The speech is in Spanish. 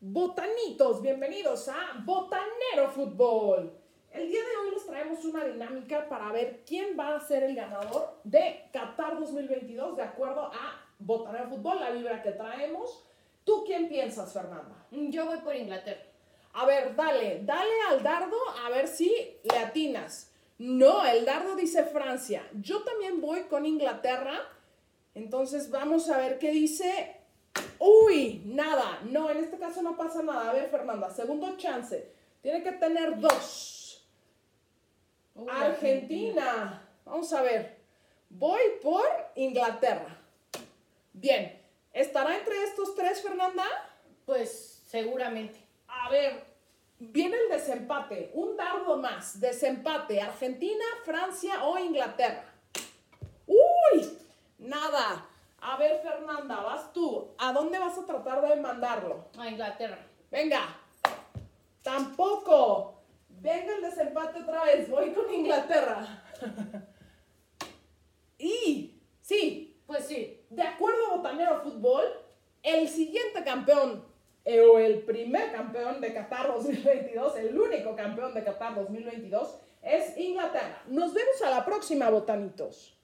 Botanitos, bienvenidos a Botanero Fútbol. El día de hoy les traemos una dinámica para ver quién va a ser el ganador de Qatar 2022 de acuerdo a Botanero Fútbol, la vibra que traemos. ¿Tú quién piensas, Fernanda? Yo voy por Inglaterra. A ver, dale, dale al dardo a ver si le atinas. No, el dardo dice Francia. Yo también voy con Inglaterra. Entonces vamos a ver qué dice Uy, nada. No, en este caso no pasa nada. A ver, Fernanda, segundo chance. Tiene que tener dos. Uy, Argentina. Vamos a ver. Voy por Inglaterra. Bien. ¿Estará entre estos tres, Fernanda? Pues seguramente. A ver, viene el desempate. Un dardo más. Desempate. Argentina, Francia o Inglaterra. Uy, nada. A ver, Fernanda, vas tú. ¿A dónde vas a tratar de mandarlo? A Inglaterra. Venga. Tampoco. Venga el desempate otra vez. Voy con Inglaterra. y, sí, Pues sí. de acuerdo a Botanero Fútbol, el siguiente campeón eh, o el primer campeón de Qatar 2022, el único campeón de Qatar 2022, es Inglaterra. Nos vemos a la próxima, botanitos.